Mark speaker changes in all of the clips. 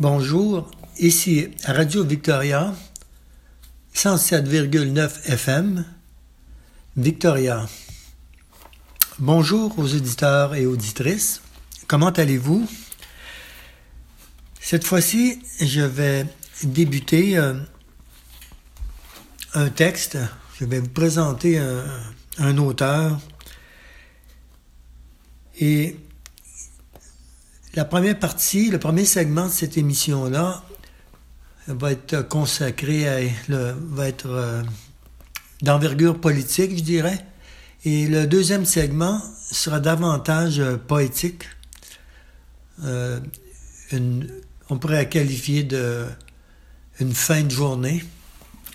Speaker 1: Bonjour, ici Radio Victoria, 107,9 FM, Victoria. Bonjour aux auditeurs et auditrices. Comment allez-vous? Cette fois-ci, je vais débuter euh, un texte. Je vais vous présenter un, un auteur. Et la première partie, le premier segment de cette émission-là va être consacré à, va être euh, d'envergure politique, je dirais. Et le deuxième segment sera davantage euh, poétique. Euh, on pourrait la qualifier de une fin de journée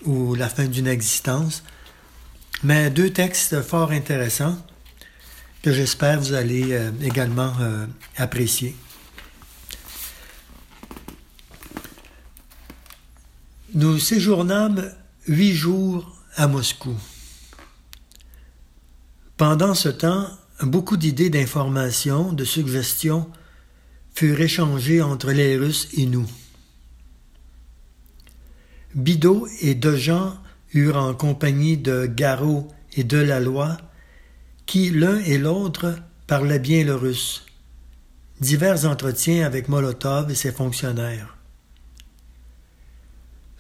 Speaker 1: ou la fin d'une existence. Mais deux textes fort intéressants que j'espère vous allez également apprécier. Nous séjournâmes huit jours à Moscou. Pendant ce temps, beaucoup d'idées, d'informations, de suggestions furent échangées entre les Russes et nous. Bidot et Dejean eurent en compagnie de Garot et de la Loi, qui l'un et l'autre parlaient bien le russe. Divers entretiens avec Molotov et ses fonctionnaires.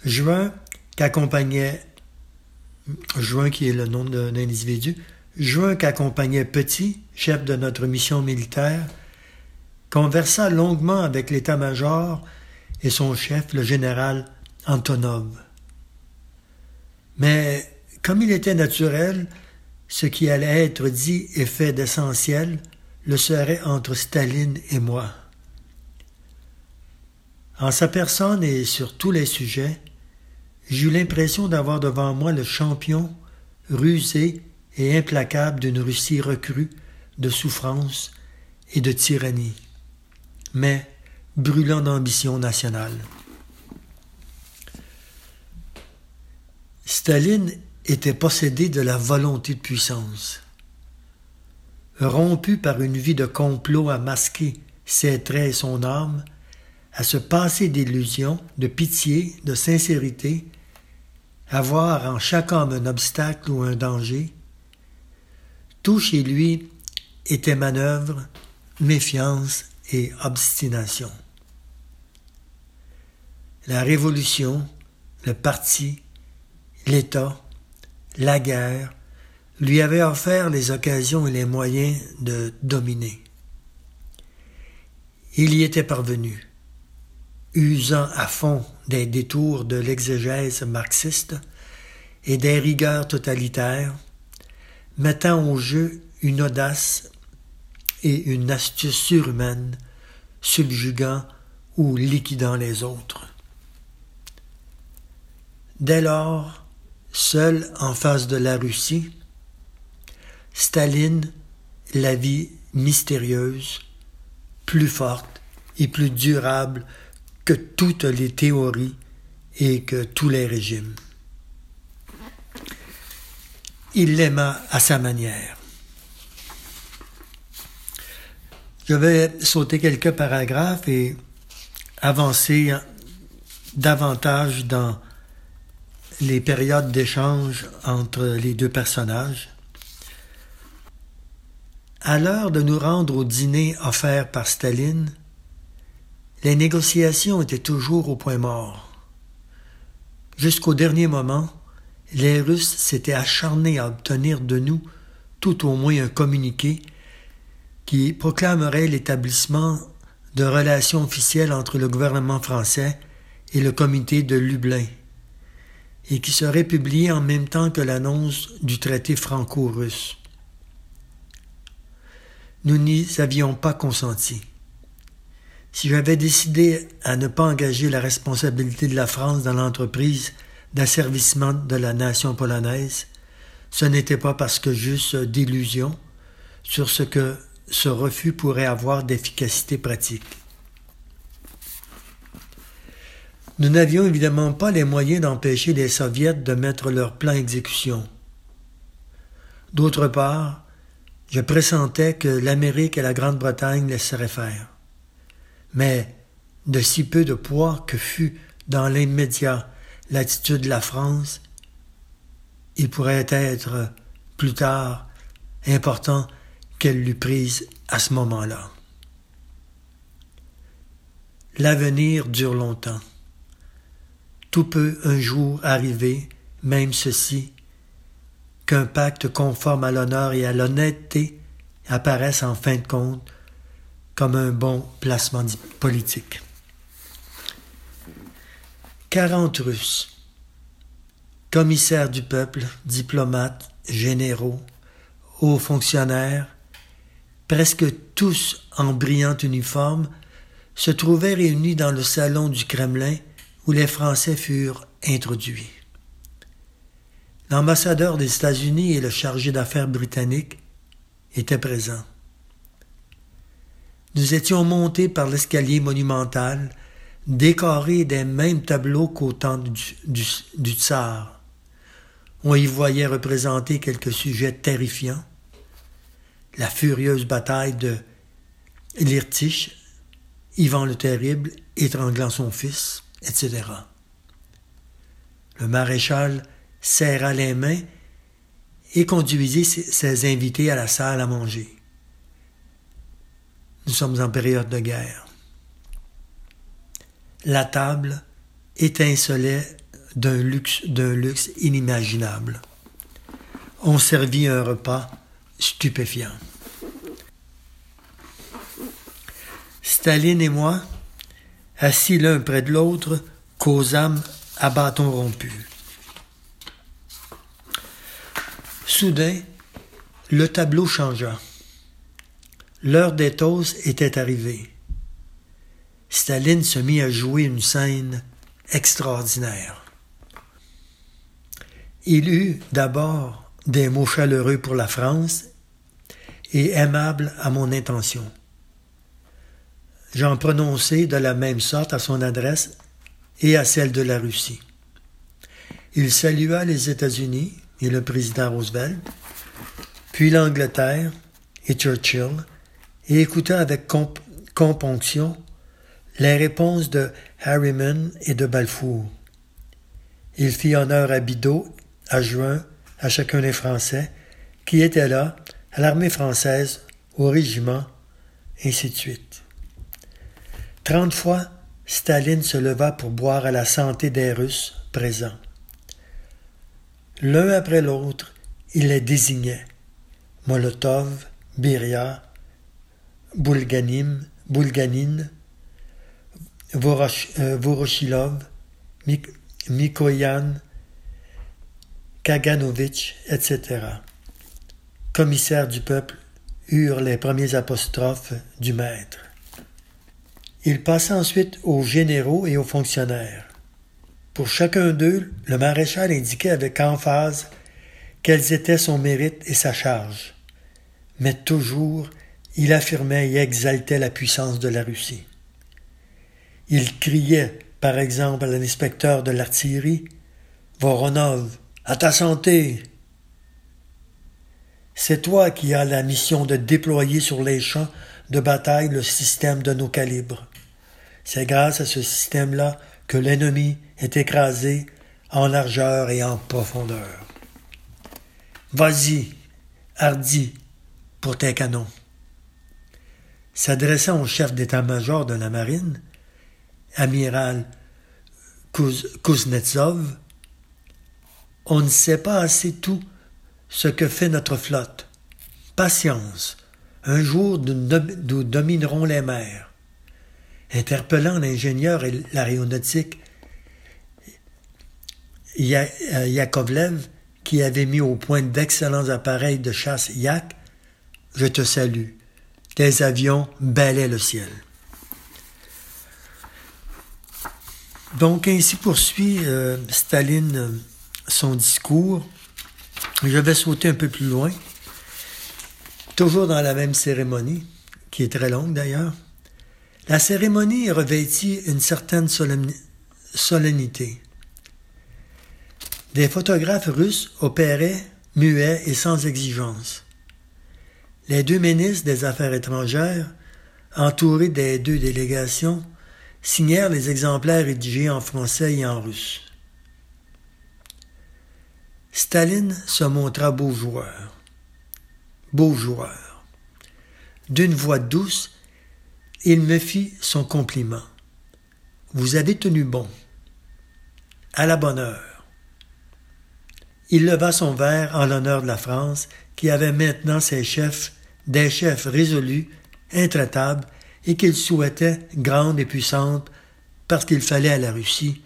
Speaker 1: Juin, qu'accompagnait qui est le nom d'un individu, Juin qu'accompagnait Petit, chef de notre mission militaire, conversa longuement avec l'état-major et son chef, le général Antonov. Mais comme il était naturel, ce qui allait être dit et fait d'essentiel le serait entre Staline et moi. En sa personne et sur tous les sujets, j'eus l'impression d'avoir devant moi le champion, rusé et implacable d'une Russie recrue de souffrance et de tyrannie, mais brûlant d'ambition nationale. Staline était possédé de la volonté de puissance. Rompu par une vie de complot à masquer ses traits et son âme, à se passer d'illusions, de pitié, de sincérité, à voir en chaque homme un obstacle ou un danger, tout chez lui était manœuvre, méfiance et obstination. La révolution, le parti, l'État, la guerre, lui avaient offert les occasions et les moyens de dominer. Il y était parvenu, usant à fond des détours de l'exégèse marxiste et des rigueurs totalitaires, mettant au jeu une audace et une astuce surhumaine, subjuguant ou liquidant les autres. Dès lors, Seul en face de la Russie, Staline la vie mystérieuse, plus forte et plus durable que toutes les théories et que tous les régimes. Il l'aima à sa manière. Je vais sauter quelques paragraphes et avancer davantage dans les périodes d'échange entre les deux personnages. À l'heure de nous rendre au dîner offert par Staline, les négociations étaient toujours au point mort. Jusqu'au dernier moment, les Russes s'étaient acharnés à obtenir de nous tout au moins un communiqué qui proclamerait l'établissement de relations officielles entre le gouvernement français et le comité de Lublin et qui serait publié en même temps que l'annonce du traité franco-russe. Nous n'y avions pas consenti. Si j'avais décidé à ne pas engager la responsabilité de la France dans l'entreprise d'asservissement de la nation polonaise, ce n'était pas parce que j'eusse d'illusions sur ce que ce refus pourrait avoir d'efficacité pratique. Nous n'avions évidemment pas les moyens d'empêcher les soviets de mettre leur plan en exécution. D'autre part, je pressentais que l'Amérique et la Grande-Bretagne laisseraient faire. Mais de si peu de poids que fut dans l'immédiat l'attitude de la France, il pourrait être plus tard important qu'elle l'eût prise à ce moment-là. L'avenir dure longtemps. Tout peut un jour arriver, même ceci, qu'un pacte conforme à l'honneur et à l'honnêteté apparaisse en fin de compte comme un bon placement politique. 40 Russes, commissaires du peuple, diplomates, généraux, hauts fonctionnaires, presque tous en brillant uniforme, se trouvaient réunis dans le salon du Kremlin où les Français furent introduits. L'ambassadeur des États-Unis et le chargé d'affaires britannique étaient présents. Nous étions montés par l'escalier monumental, décoré des mêmes tableaux qu'au temps du, tsar. On y voyait représenter quelques sujets terrifiants. La furieuse bataille de Lirtich, Ivan le Terrible étranglant son fils, etc. Le maréchal serra les mains et conduisit ses invités à la salle à manger. Nous sommes en période de guerre. La table étincelait d'un luxe, d'un luxe inimaginable. On servit un repas stupéfiant. Staline et moi, assis l'un près de l'autre, causâmes à bâton rompu. Soudain, le tableau changea. L'heure des toasts était arrivée. Staline se mit à jouer une scène extraordinaire. Il eut d'abord des mots chaleureux pour la France et aimables à mon intention. J'en prononçai de la même sorte à son adresse et à celle de la Russie. Il salua les États-Unis et le président Roosevelt, puis l'Angleterre et Churchill, et écouta avec componction les réponses de Harriman et de Balfour. Il fit honneur à Bidault, à Juin, à chacun des Français qui étaient là, à l'armée française, au régiment, ainsi de suite. Trente fois, Staline se leva pour boire à la santé des Russes présents. L'un après l'autre, il les désignait Molotov, Beria, Bulganim, Bulganine, euh, Voroshilov, Mikoyan, Kaganovitch, etc. Commissaires du peuple eurent les premiers apostrophes du maître. Il passa ensuite aux généraux et aux fonctionnaires. Pour chacun d'eux, le maréchal indiquait avec emphase quels étaient son mérite et sa charge. Mais toujours, il affirmait et exaltait la puissance de la Russie. Il criait, par exemple, à l'inspecteur de l'artillerie Voronov, à ta santé C'est toi qui as la mission de déployer sur les champs de bataille le système de nos calibres. C'est grâce à ce système-là que l'ennemi est écrasé en largeur et en profondeur. Vas-y, hardi, pour tes canons. S'adressant au chef d'état-major de la marine, amiral Kuznetsov, on ne sait pas assez tout ce que fait notre flotte. Patience, un jour nous dominerons les mers. Interpellant l'ingénieur et l'aéronautique euh, Yakovlev, qui avait mis au point d'excellents appareils de chasse Yak, je te salue. Tes avions balaient le ciel. Donc ainsi poursuit euh, Staline son discours. Je vais sauter un peu plus loin, toujours dans la même cérémonie, qui est très longue d'ailleurs. La cérémonie revêtit une certaine solennité. Des photographes russes opéraient muets et sans exigence. Les deux ministres des Affaires étrangères, entourés des deux délégations, signèrent les exemplaires rédigés en français et en russe. Staline se montra beau joueur. Beau joueur. D'une voix douce, il me fit son compliment. Vous avez tenu bon. À la bonne heure. Il leva son verre en l'honneur de la France, qui avait maintenant ses chefs, des chefs résolus, intraitables, et qu'il souhaitait grande et puissante, parce qu'il fallait à la Russie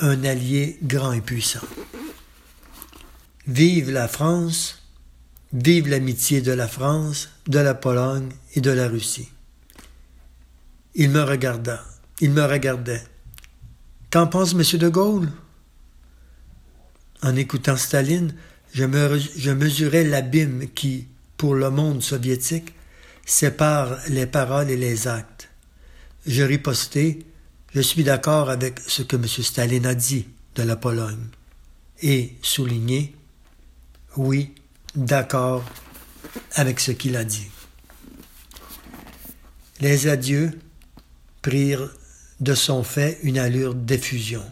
Speaker 1: un allié grand et puissant. Vive la France, vive l'amitié de la France, de la Pologne et de la Russie. Il me regarda, il me regardait. Qu'en pense M. de Gaulle? En écoutant Staline, je, mesurais l'abîme qui, pour le monde soviétique, sépare les paroles et les actes. Je ripostai, je suis d'accord avec ce que M. Staline a dit de la Pologne, et souligné oui, d'accord avec ce qu'il a dit. Les adieux prirent de son fait une allure d'effusion.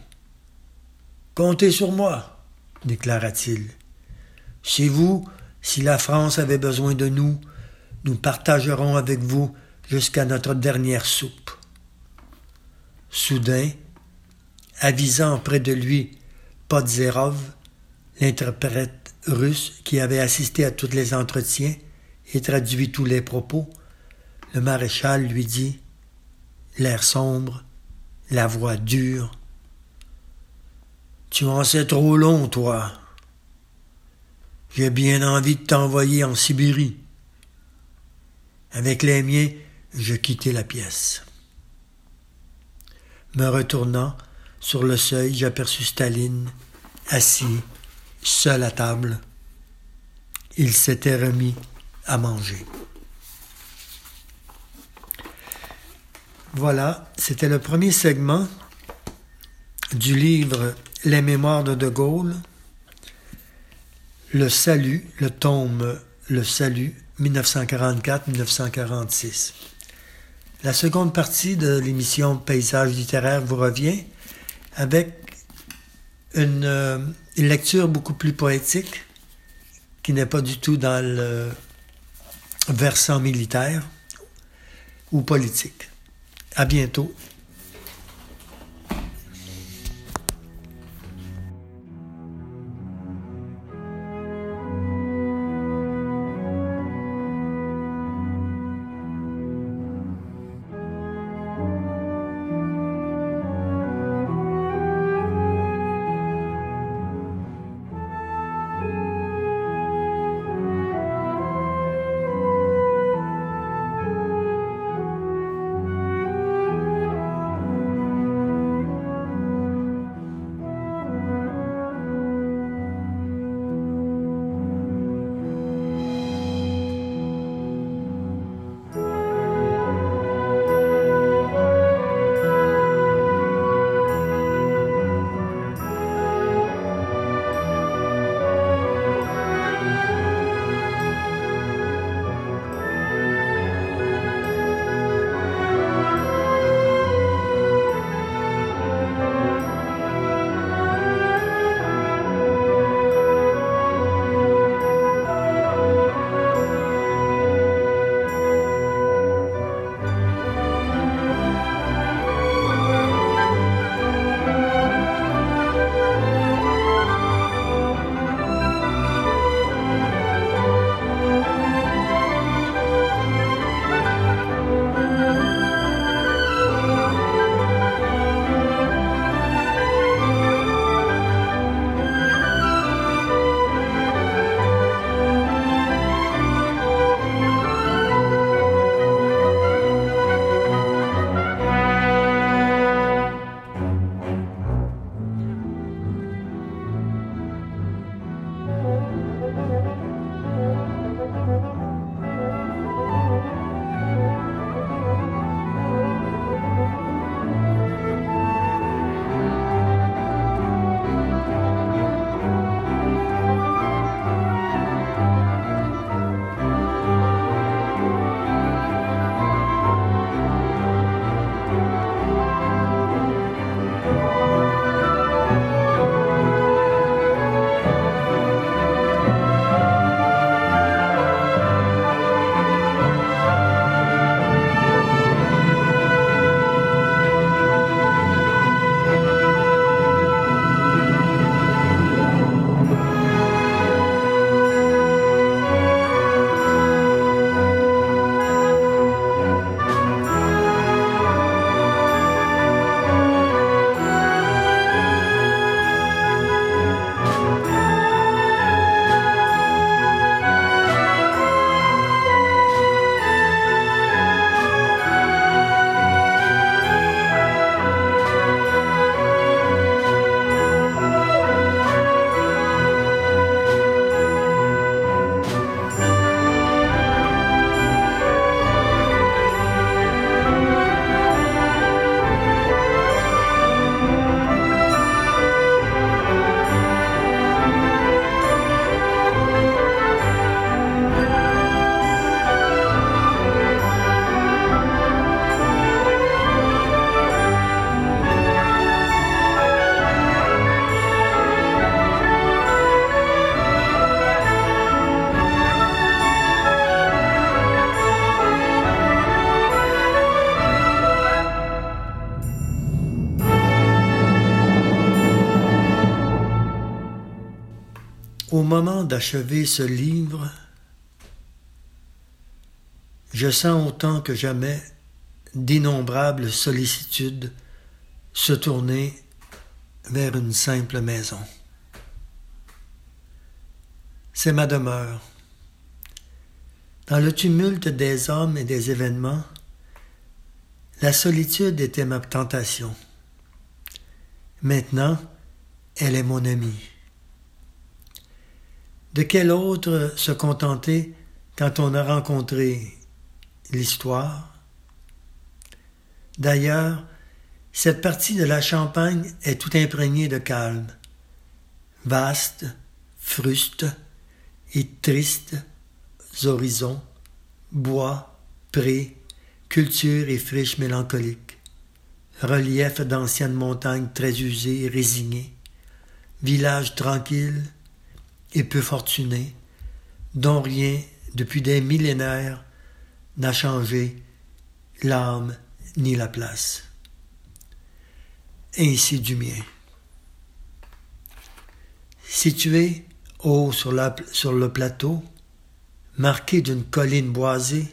Speaker 1: Comptez sur moi, déclara-t-il. Chez vous, si la France avait besoin de nous, nous partagerons avec vous jusqu'à notre dernière soupe. Soudain, avisant près de lui Podzerov, l'interprète russe qui avait assisté à tous les entretiens et traduit tous les propos, le maréchal lui dit, l'air sombre, la voix dure, Tu en sais trop long, toi. J'ai bien envie de t'envoyer en Sibérie. Avec les miens, je quittai la pièce. Me retournant, sur le seuil, j'aperçus Staline, assis seul à table. Il s'était remis à manger. Voilà, c'était le premier segment du livre Les Mémoires de De Gaulle, Le Salut, le tome Le Salut, 1944-1946. La seconde partie de l'émission Paysage littéraire vous revient avec une, euh, une lecture beaucoup plus poétique, qui n'est pas du tout dans le versant militaire ou politique. À bientôt. Ce livre, je sens autant que jamais d'innombrables sollicitudes se tourner vers une simple maison. C'est ma demeure. Dans le tumulte des hommes et des événements, la solitude était ma tentation. Maintenant, elle est mon amie. De quel autre se contenter quand on a rencontré l'histoire? D'ailleurs, cette partie de la Champagne est tout imprégnée de calme, vaste, fruste et tristes horizons, bois, prés, culture et friches mélancoliques, relief d'anciennes montagnes très usées et résignées, villages tranquilles et peu fortunés, dont rien, depuis des millénaires, n'a changé l'âme ni la place. Ainsi du mien. Situé haut sur, le plateau, marqué d'une colline boisée,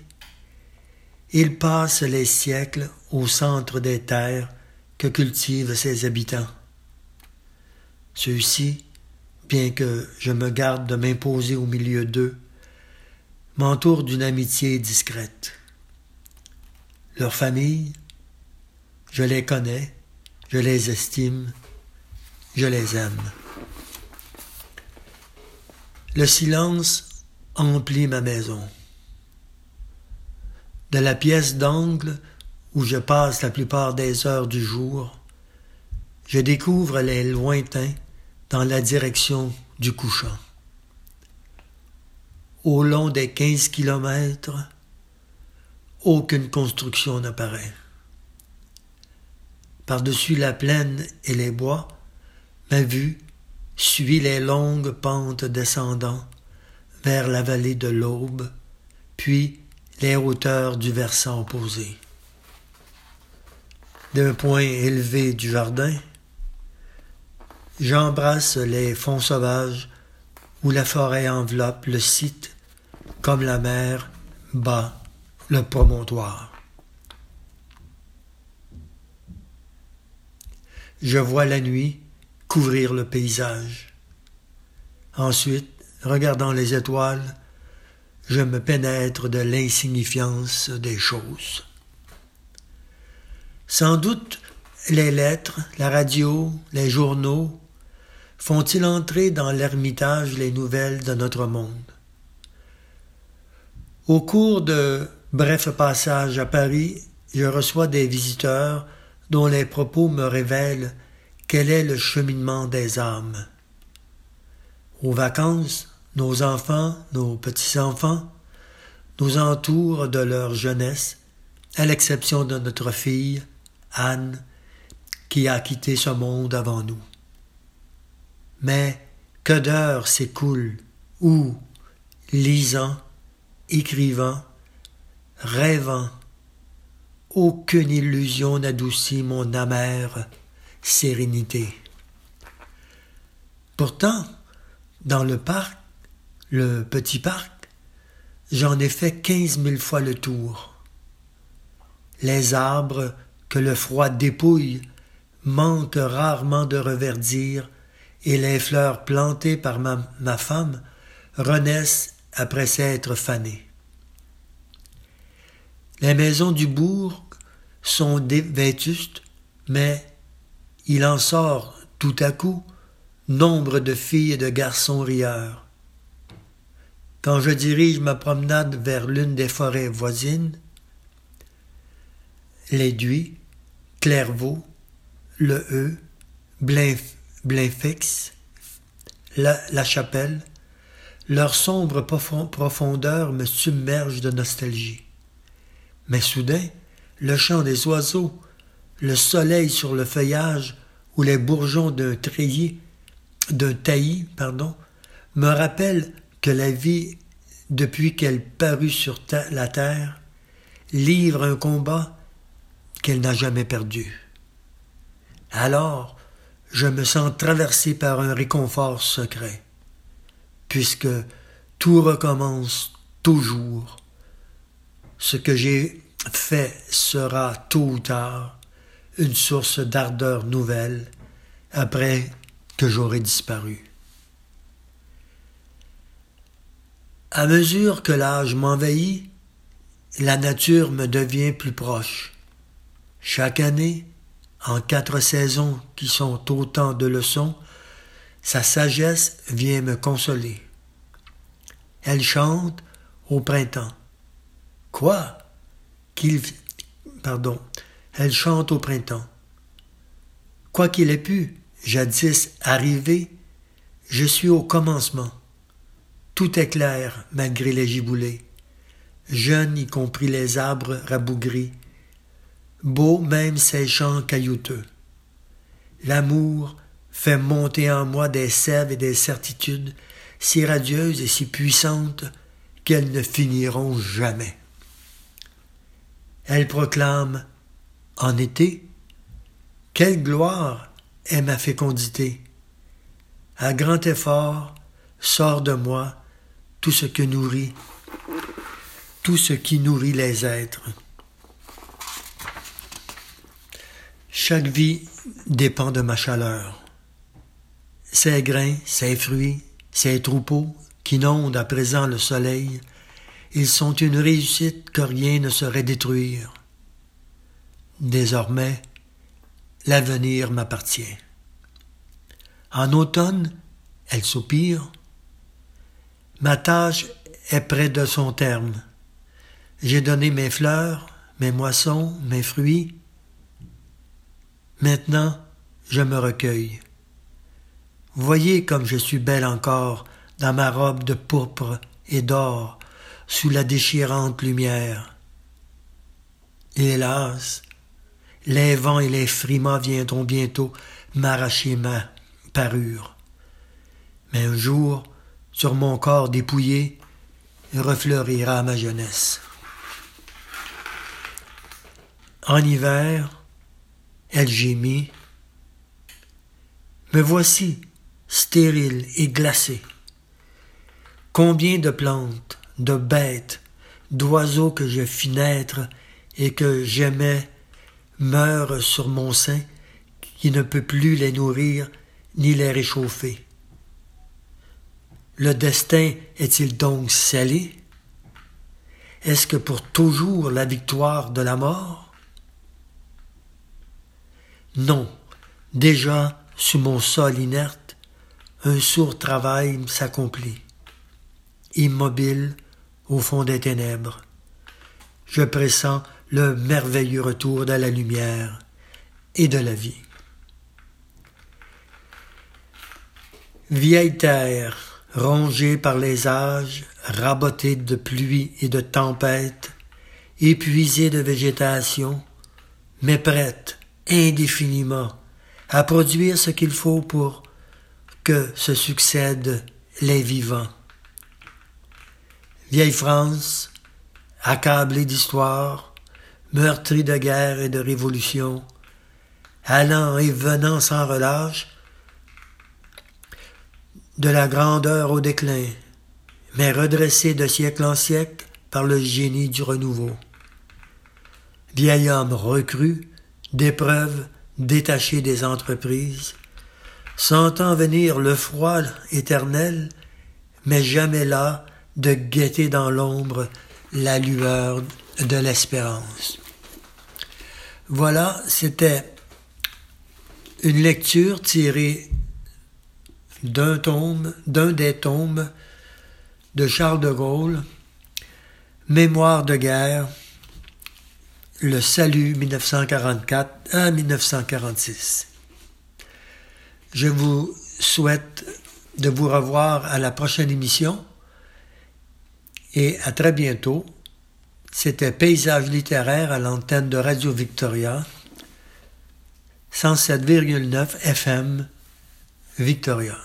Speaker 1: il passe les siècles au centre des terres que cultivent ses habitants. Ceux-ci, bien que je me garde de m'imposer au milieu d'eux, m'entourent d'une amitié discrète. Leur famille, je les connais, je les estime, je les aime. Le silence emplit ma maison. De la pièce d'angle où je passe la plupart des heures du jour, je découvre les lointains dans la direction du couchant. Au long des quinze kilomètres, aucune construction n'apparaît. Par-dessus la plaine et les bois, ma vue suit les longues pentes descendant vers la vallée de l'Aube, puis les hauteurs du versant opposé. D'un point élevé du jardin, j'embrasse les fonds sauvages où la forêt enveloppe le site comme la mer bat le promontoire. Je vois la nuit couvrir le paysage. Ensuite, regardant les étoiles, je me pénètre de l'insignifiance des choses. Sans doute les lettres, la radio, les journaux font-ils entrer dans l'ermitage les nouvelles de notre monde? Au cours de brefs passages à Paris, je reçois des visiteurs dont les propos me révèlent quel est le cheminement des âmes. Aux vacances, nos enfants, nos petits-enfants, nous entourent de leur jeunesse, à l'exception de notre fille, Anne, qui a quitté ce monde avant nous. Mais que d'heures s'écoulent où, lisant, écrivant, rêvant, aucune illusion n'adoucit mon amère sérénité. Pourtant, dans le parc, le petit parc, j'en ai fait quinze mille fois le tour. Les arbres que le froid dépouille manquent rarement de reverdir, et les fleurs plantées par ma, femme renaissent après s'être fanées. Les maisons du bourg sont vétustes, mais il en sort tout à coup nombre de filles et de garçons rieurs. Quand je dirige ma promenade vers l'une des forêts voisines, l'Éduit, Clairvaux, le E, Blainfix, la, la Chapelle, leur sombre profondeur me submerge de nostalgie. Mais soudain, le chant des oiseaux, le soleil sur le feuillage ou les bourgeons d'un treillis, d'un taillis, pardon, me rappellent que la vie, depuis qu'elle parut sur la terre, livre un combat qu'elle n'a jamais perdu. Alors, je me sens traversé par un réconfort secret. puisque tout recommence toujours. Ce que j'ai fait sera tôt ou tard une source d'ardeur nouvelle après que j'aurai disparu. À mesure que l'âge m'envahit, la nature me devient plus proche. Chaque année, en quatre saisons qui sont autant de leçons, sa sagesse vient me consoler. Elle chante au printemps. Quoi? Qu'il pardon, elle chante au printemps. Quoi qu'il ait pu jadis arriver, je suis au commencement. Tout est clair malgré les giboulées, jeunes y compris les arbres rabougris, beaux même ces champs caillouteux. L'amour fait monter en moi des sèves et des certitudes si radieuses et si puissantes qu'elles ne finiront jamais. Elle proclame En été, quelle gloire est ma fécondité. À grand effort sort de moi tout ce que nourrit, tout ce qui nourrit les êtres. Chaque vie dépend de ma chaleur. Ces grains, ces fruits, ces troupeaux qui n'ondent à présent le soleil, ils sont une réussite que rien ne saurait détruire. Désormais, l'avenir m'appartient. En automne, elle soupire. Ma tâche est près de son terme. J'ai donné mes fleurs, mes moissons, mes fruits, Maintenant, je me recueille. Voyez comme je suis belle encore dans ma robe de pourpre et d'or sous la déchirante lumière. Hélas, les vents et les frimas viendront bientôt m'arracher ma parure. Mais un jour, sur mon corps dépouillé, refleurira ma jeunesse. En hiver, elle gémit. Me voici, stérile et glacé. Combien de plantes, de bêtes, d'oiseaux que je fis naître et que j'aimais meurent sur mon sein qui ne peut plus les nourrir ni les réchauffer. Le destin est-il donc scellé? Est-ce que pour toujours la victoire de la mort? Non, déjà, sous mon sol inerte, un sourd travail s'accomplit. Immobile, au fond des ténèbres, je pressens le merveilleux retour de la lumière et de la vie. Vieille terre, rongée par les âges, rabotée de pluie et de tempêtes, épuisée de végétation, mais prête indéfiniment à produire ce qu'il faut pour que se succèdent les vivants. Vieille France, accablée d'histoire, meurtrie de guerre et de révolution, allant et venant sans relâche, de la grandeur au déclin, mais redressée de siècle en siècle par le génie du renouveau. Vieil homme recru, d'épreuves détachées des entreprises, sentant venir le froid éternel, mais jamais là de guetter dans l'ombre la lueur de l'espérance. Voilà, c'était une lecture tirée d'un tome, d'un des tomes de Charles de Gaulle, Mémoire de guerre, le salut 1944 à 1946. Je vous souhaite de vous revoir à la prochaine émission et à très bientôt. C'était Paysage littéraire à l'antenne de Radio Victoria, 107,9 FM Victoria.